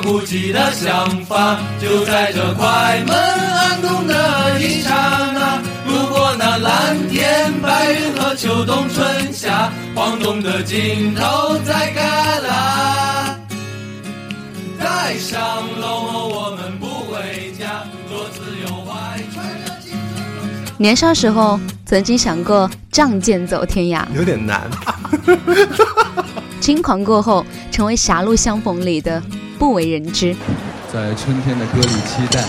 所孤寂的想法，就在这快门按动的一刹那。路过那蓝天白云和秋冬春夏，晃动的尽头在旮旯。带上楼后我们不回家，做自由怀揣着青春。年少时候曾经想过仗剑走天涯，有点难。轻狂过后成为狭路相逢里的不为人知。在春天的歌里期待，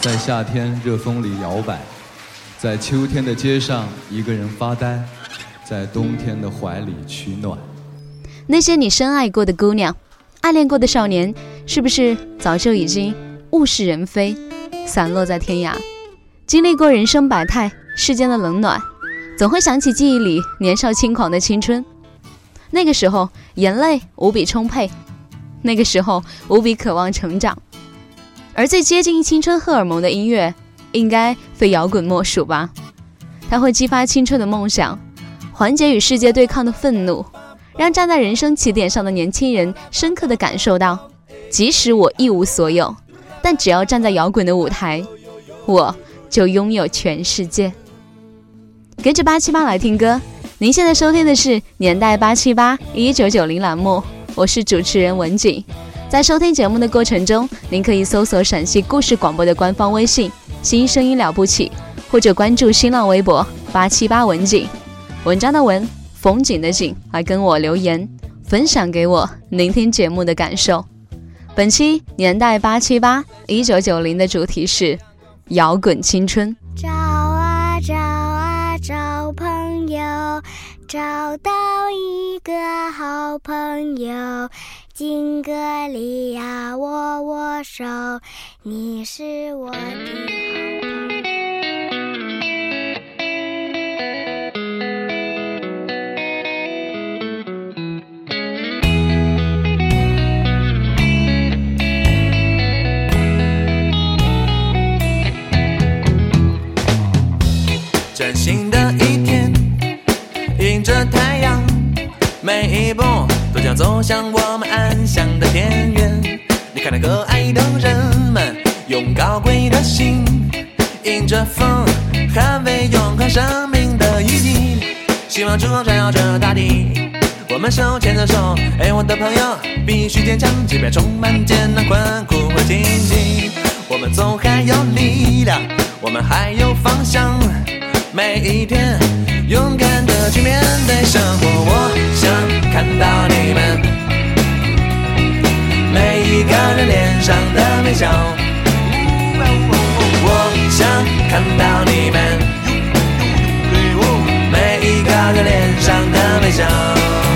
在夏天热风里摇摆，在秋天的街上一个人发呆，在冬天的怀里取暖。那些你深爱过的姑娘，暗恋过的少年，是不是早就已经物是人非，散落在天涯？经历过人生百态，世间的冷暖，总会想起记忆里年少轻狂的青春。那个时候，眼泪无比充沛，那个时候无比渴望成长。而最接近青春荷尔蒙的音乐，应该非摇滚莫属吧？它会激发青春的梦想，缓解与世界对抗的愤怒，让站在人生起点上的年轻人深刻地感受到，即使我一无所有，但只要站在摇滚的舞台，我就拥有全世界。跟着八七八来听歌。您现在收听的是《年代八七八一九九零》栏目，我是主持人文景。在收听节目的过程中，您可以搜索陕西故事广播的官方微信“新声音了不起”，或者关注新浪微博“八七八文景”，文章的文，风景的景，来跟我留言，分享给我聆听节目的感受。本期《年代八七八一九九零》的主题是摇滚青春。找啊找啊找朋友，找到一个好朋友。金格里呀握握手，你是我的向我们安详的田园。你看那可爱的人们，用高贵的心，迎着风，捍卫永恒生命的意义。希望烛光照耀着大地，我们手牵着手，哎，我的朋友，必须坚强，即便充满艰难困苦和荆棘，我们总还有力量，我们还有方向。每一天，勇敢的去面对生活。我想看到你们每一个人脸上的微笑。我想看到你们每一个人脸上的微笑。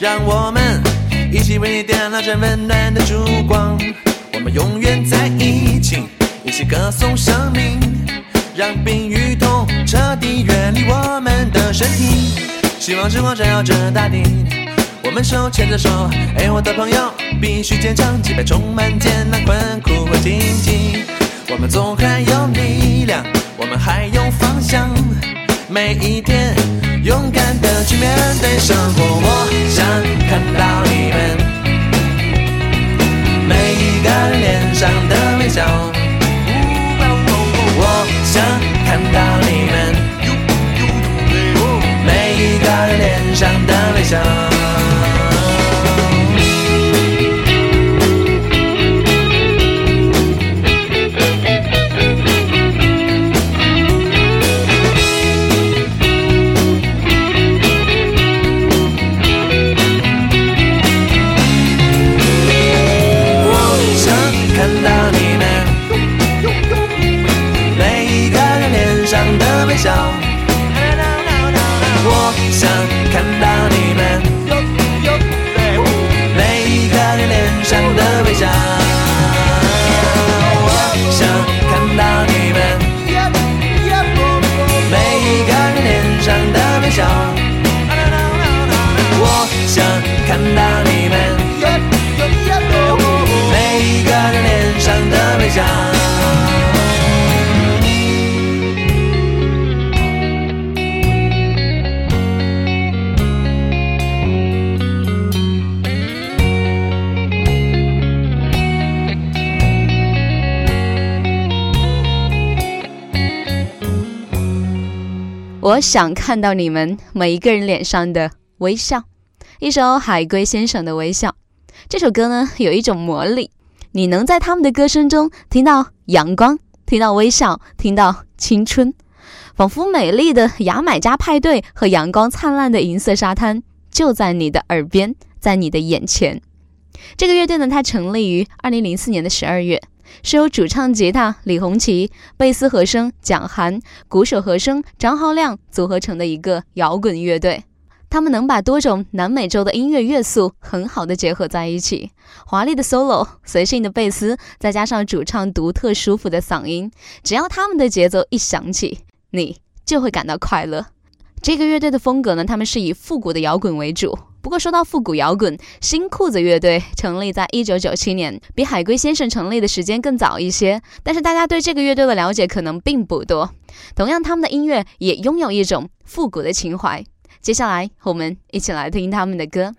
让我们一起为你点亮这温暖的烛光。我们永远在一起，一起歌颂生命，让病与痛彻底远离我们的身体。希望之光照耀着大地，我们手牵着手，哎，我的朋友，必须坚强，即便充满艰难困苦和荆棘。我们总还有力量，我们还有方向。每一天，勇敢的去面对生活。我想看到你们每一个人脸上的微笑。我想看到你们每一个人脸上的微笑。想看到你们每一个人脸上的微笑。一首海龟先生的微笑。这首歌呢，有一种魔力，你能在他们的歌声中听到阳光，听到微笑，听到青春，仿佛美丽的牙买加派对和阳光灿烂的银色沙滩就在你的耳边，在你的眼前。这个乐队呢，它成立于二零零四年的十二月。是由主唱吉他李红旗、贝斯和声蒋涵、鼓手和声张浩亮组合成的一个摇滚乐队。他们能把多种南美洲的音乐元素很好的结合在一起，华丽的 solo、随性的贝斯，再加上主唱独特舒服的嗓音，只要他们的节奏一响起，你就会感到快乐。这个乐队的风格呢，他们是以复古的摇滚为主。不过说到复古摇滚，新裤子乐队成立在一九九七年，比海龟先生成立的时间更早一些。但是大家对这个乐队的了解可能并不多。同样，他们的音乐也拥有一种复古的情怀。接下来，我们一起来听他们的歌。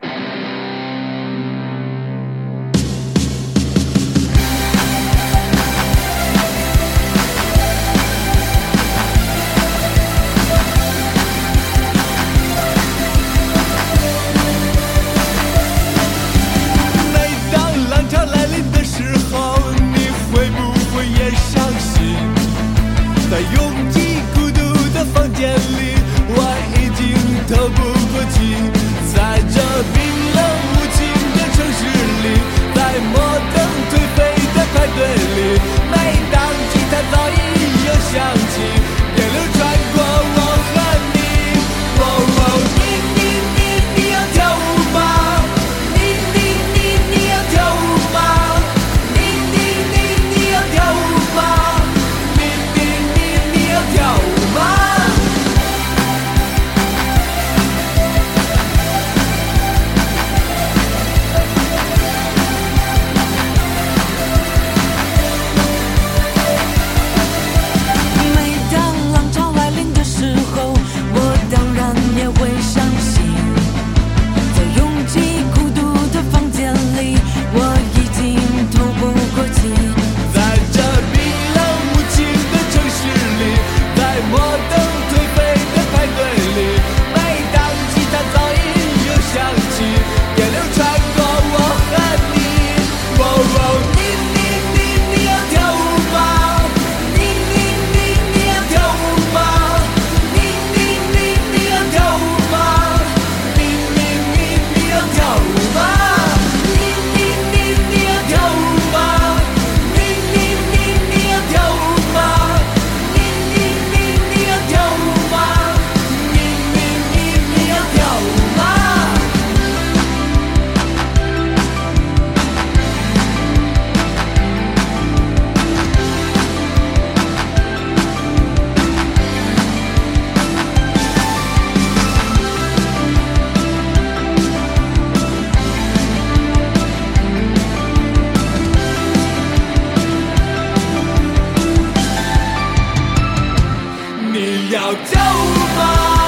要跳舞吗？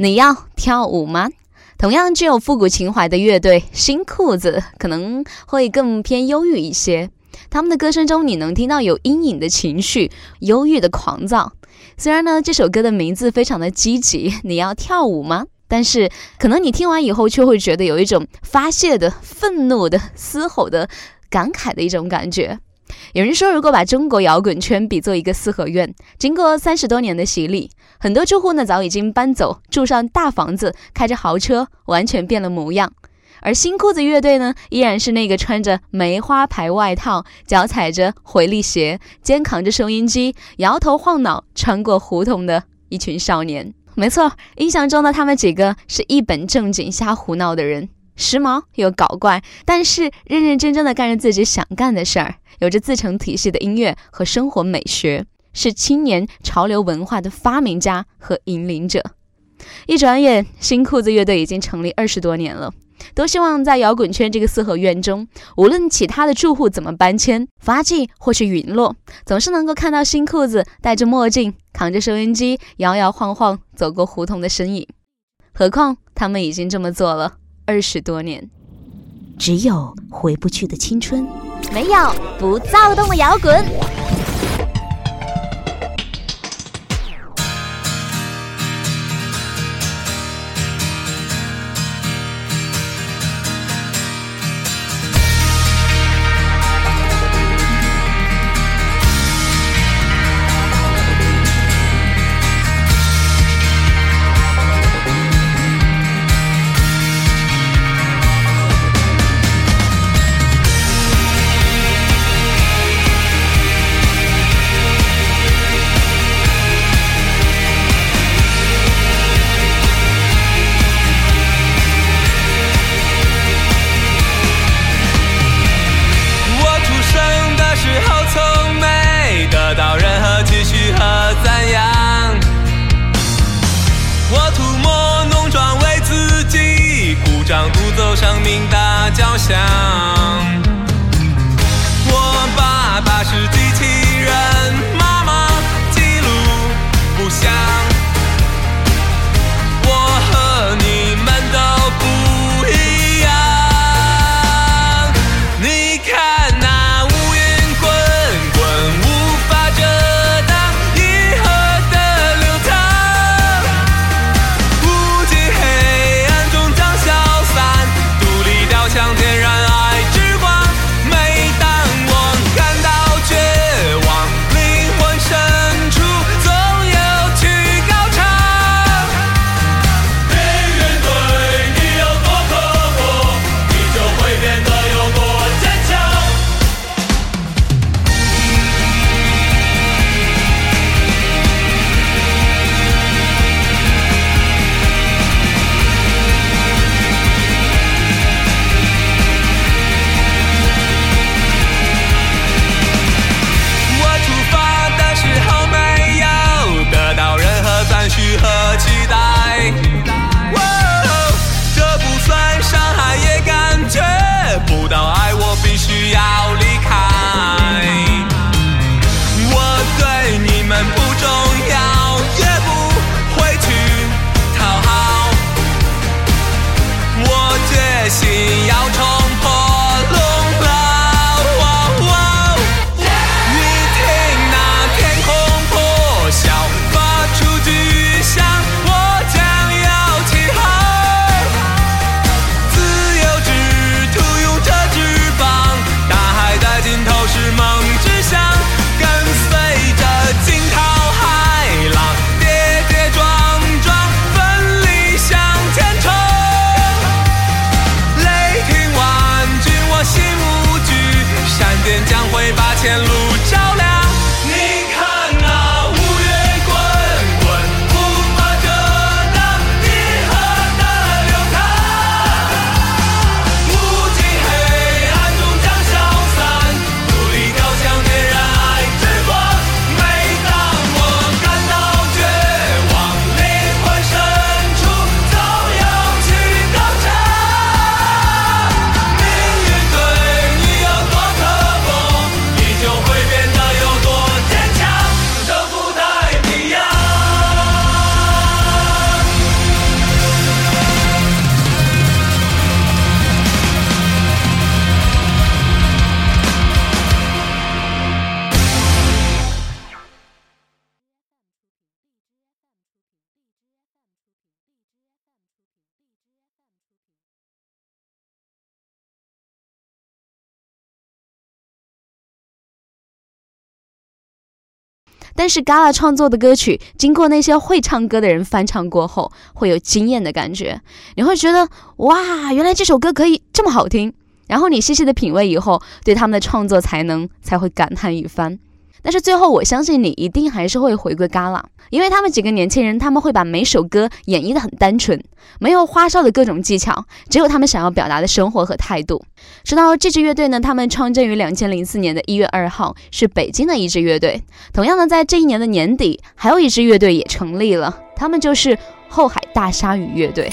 你要跳舞吗？同样具有复古情怀的乐队新裤子可能会更偏忧郁一些。他们的歌声中，你能听到有阴影的情绪，忧郁的狂躁。虽然呢，这首歌的名字非常的积极，你要跳舞吗？但是可能你听完以后，却会觉得有一种发泄的、愤怒的、嘶吼的、感慨的一种感觉。有人说，如果把中国摇滚圈比作一个四合院，经过三十多年的洗礼，很多住户呢早已经搬走，住上大房子，开着豪车，完全变了模样。而新裤子乐队呢，依然是那个穿着梅花牌外套，脚踩着回力鞋，肩扛着收音机，摇头晃脑穿过胡同的一群少年。没错，印象中的他们几个是一本正经瞎胡闹的人，时髦又搞怪，但是认认真真的干着自己想干的事儿，有着自成体系的音乐和生活美学，是青年潮流文化的发明家和引领者。一转眼，新裤子乐队已经成立二十多年了。多希望在摇滚圈这个四合院中，无论其他的住户怎么搬迁、发迹或是陨落，总是能够看到新裤子戴着墨镜、扛着收音机、摇摇晃晃走过胡同的身影。何况他们已经这么做了二十多年。只有回不去的青春，没有不躁动的摇滚。town. 但是 Gala 创作的歌曲，经过那些会唱歌的人翻唱过后，会有惊艳的感觉。你会觉得，哇，原来这首歌可以这么好听。然后你细细的品味以后，对他们的创作才能才会感叹一番。但是最后我相信你一定还是会回归旮旯，因为他们几个年轻人他们会把每首歌演绎的很单纯，没有花哨的各种技巧，只有他们想要表达的生活和态度。说到这支乐队呢，他们创建于两千零四年的一月二号，是北京的一支乐队。同样呢，在这一年的年底，还有一支乐队也成立了，他们就是后海大鲨鱼乐队。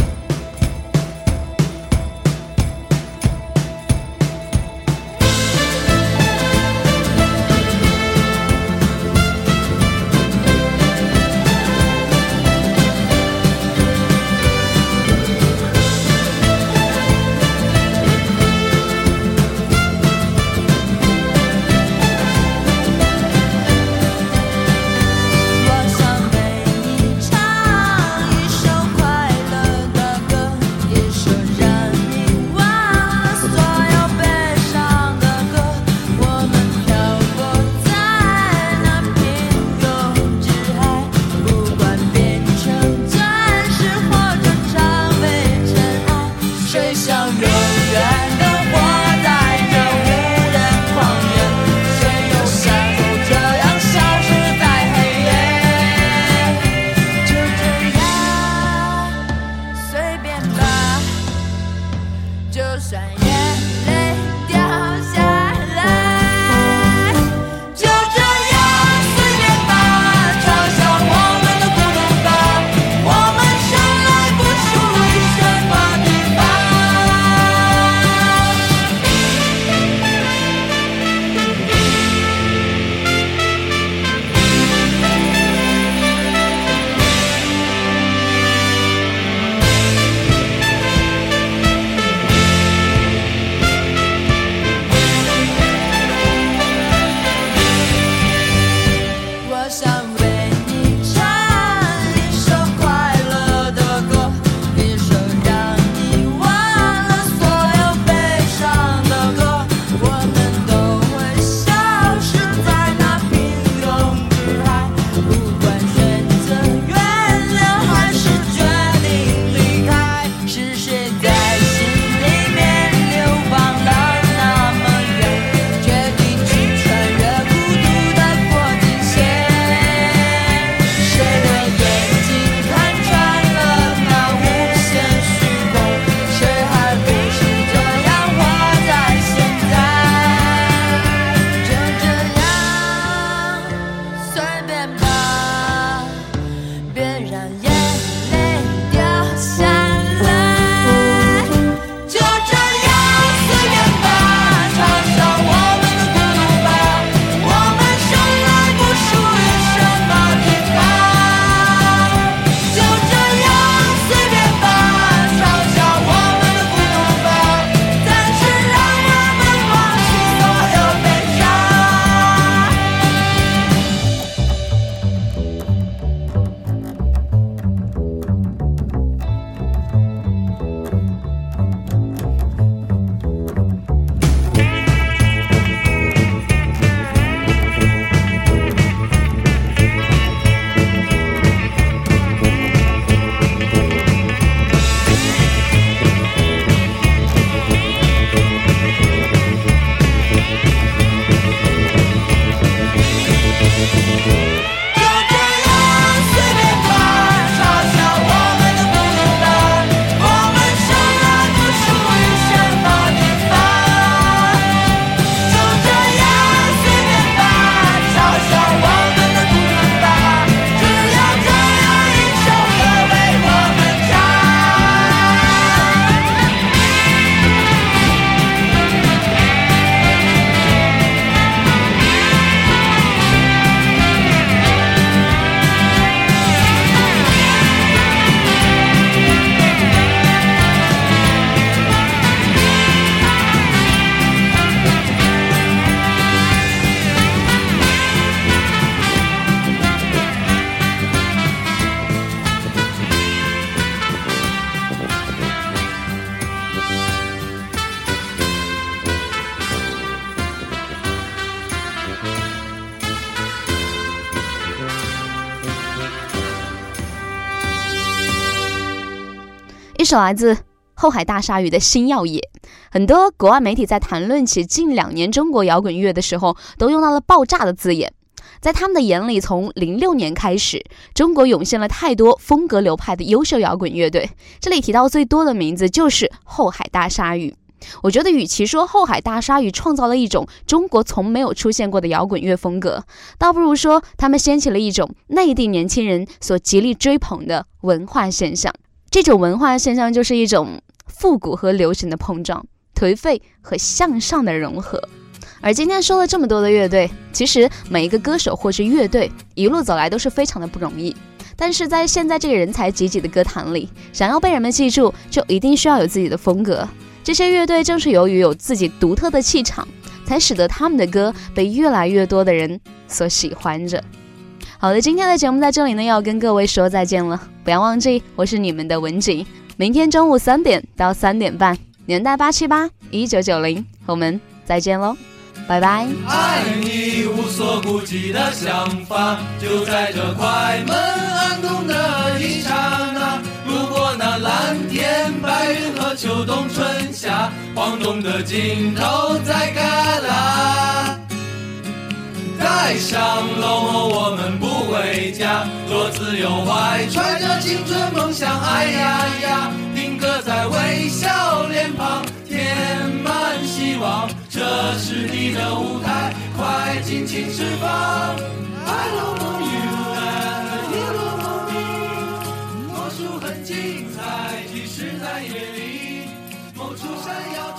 一首来自后海大鲨鱼的新耀野，很多国外媒体在谈论起近两年中国摇滚乐的时候，都用到了“爆炸”的字眼。在他们的眼里，从零六年开始，中国涌现了太多风格流派的优秀摇滚乐队。这里提到最多的名字就是后海大鲨鱼。我觉得，与其说后海大鲨鱼创造了一种中国从没有出现过的摇滚乐风格，倒不如说他们掀起了一种内地年轻人所极力追捧的文化现象。这种文化现象就是一种复古和流行的碰撞，颓废和向上的融合。而今天说了这么多的乐队，其实每一个歌手或是乐队一路走来都是非常的不容易。但是在现在这个人才济济的歌坛里，想要被人们记住，就一定需要有自己的风格。这些乐队正是由于有自己独特的气场，才使得他们的歌被越来越多的人所喜欢着。好的，今天的节目在这里呢，要跟各位说再见了。不要忘记，我是你们的文景。明天中午三点到三点半，年代八七八一九九零，我们再见喽。拜拜。爱你无所顾忌的想法，就在这快门按动的一刹那。如果那蓝天白云和秋冬春夏，晃动的镜头在旮旯。盖上楼后我们不回家，多自由怀揣着青春梦想，哎呀呀，定格在微笑脸庞。填满希望，这是你的舞台，快尽情释放。I love you and you love me，魔术很精彩，即使在夜里，某处闪耀。